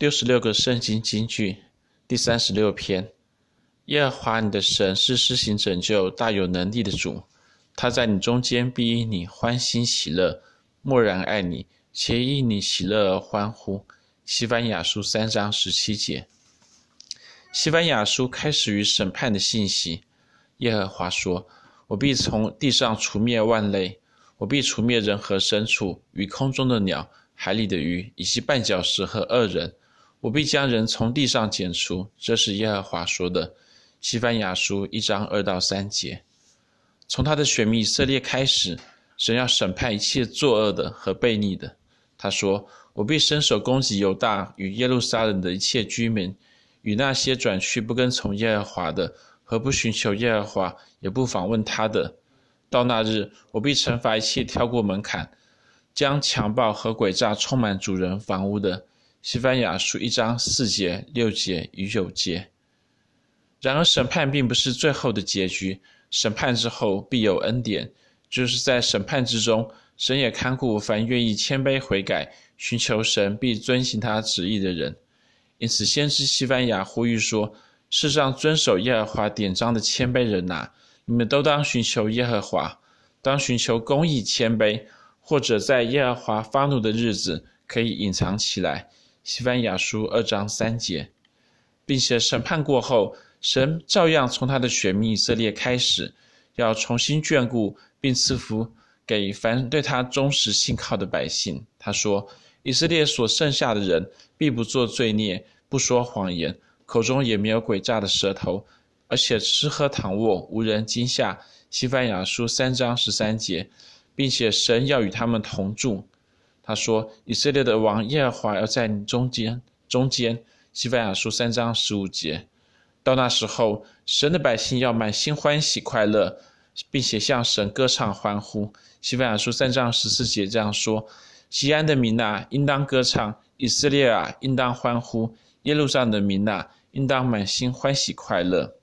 六十六个圣经金句，第三十六篇：耶和华你的神是施行拯救、大有能力的主，他在你中间必因你欢欣喜乐，默然爱你，且因你喜乐而欢呼。西班牙书三章十七节。西班牙书开始于审判的信息。耶和华说：“我必从地上除灭万类。”我必除灭人和牲畜，与空中的鸟、海里的鱼，以及绊脚石和恶人。我必将人从地上剪除。这是耶和华说的。西番雅书一章二到三节。从他的选民以色列开始，神要审判一切作恶的和悖逆的。他说：“我必伸手攻击犹大与耶路撒冷的一切居民，与那些转去不跟从耶和华的，和不寻求耶和华，也不访问他的。”到那日，我必惩罚一切跳过门槛、将强暴和诡诈充满主人房屋的。西班牙书一章四节、六节与九节。然而，审判并不是最后的结局，审判之后必有恩典，就是在审判之中，神也看顾凡愿意谦卑悔改、寻求神并遵行他旨意的人。因此，先知西班牙呼吁说：世上遵守耶和华典章的谦卑人哪！你们都当寻求耶和华，当寻求公义谦卑，或者在耶和华发怒的日子可以隐藏起来。西番雅书二章三节，并且审判过后，神照样从他的选民以色列开始，要重新眷顾并赐福给凡对他忠实信靠的百姓。他说：“以色列所剩下的人，必不作罪孽，不说谎言，口中也没有诡诈的舌头。”而且吃喝躺卧，无人惊吓。西番雅书三章十三节，并且神要与他们同住。他说：“以色列的王耶和华要在你中间。”中间。西班牙书三章十五节。到那时候，神的百姓要满心欢喜快乐，并且向神歌唱欢呼。西班牙书三章十四节这样说：“西安的民啊，应当歌唱；以色列啊，应当欢呼；耶路撒冷的民啊，应当满心欢喜快乐。”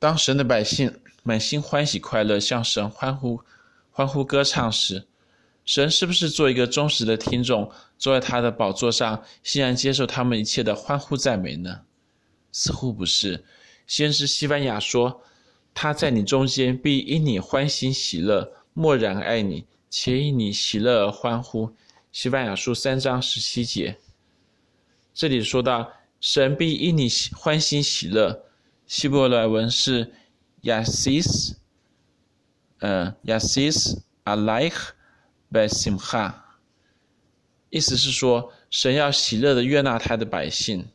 当神的百姓满心欢喜快乐，向神欢呼、欢呼歌唱时，神是不是做一个忠实的听众，坐在他的宝座上，欣然接受他们一切的欢呼赞美呢？似乎不是。先知西班牙说：“他在你中间，必因你欢欣喜乐，默然爱你，且因你喜乐而欢呼。”西班牙书三章十七节。这里说到，神必因你欢欣喜乐。希伯来文是 Yasis，呃，Yasis Aleich Besimcha，意思是说，神要喜乐的悦纳他的百姓。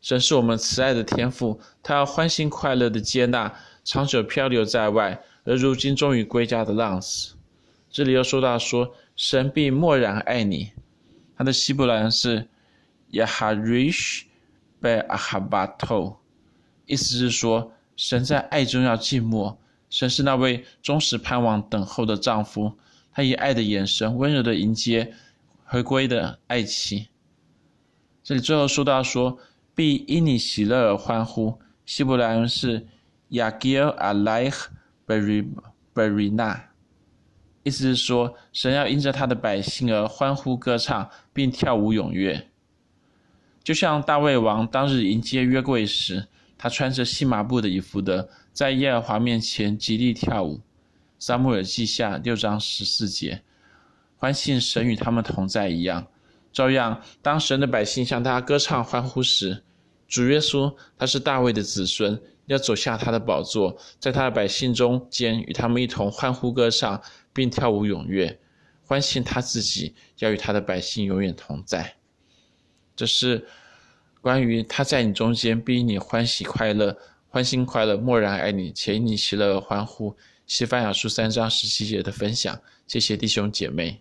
神是我们慈爱的天父，他要欢欣快乐的接纳长久漂流在外而如今终于归家的浪子。这里又说到说，神必默然爱你。他的希伯来文是 Yaharish Be'ahabato。意思是说，神在爱中要静默。神是那位忠实盼望等候的丈夫，他以爱的眼神温柔的迎接回归的爱情。这里最后说到说，必因你喜乐而欢呼。希伯来文是 Yagil Aleich Berina，意思是说，神要因着他的百姓而欢呼歌唱，并跳舞踊跃。就像大卫王当日迎接约柜时。他穿着细麻布的衣服的，在耶和华面前极力跳舞。撒母耳记下六章十四节，欢庆神与他们同在一样。照样，当神的百姓向他歌唱欢呼时，主耶稣他是大卫的子孙，要走下他的宝座，在他的百姓中间与他们一同欢呼歌唱，并跳舞踊跃，欢庆他自己要与他的百姓永远同在。这是。关于他在你中间，必因你欢喜快乐，欢欣快乐，默然爱你，且因你喜乐而欢呼。西班牙书三章十七节的分享，谢谢弟兄姐妹。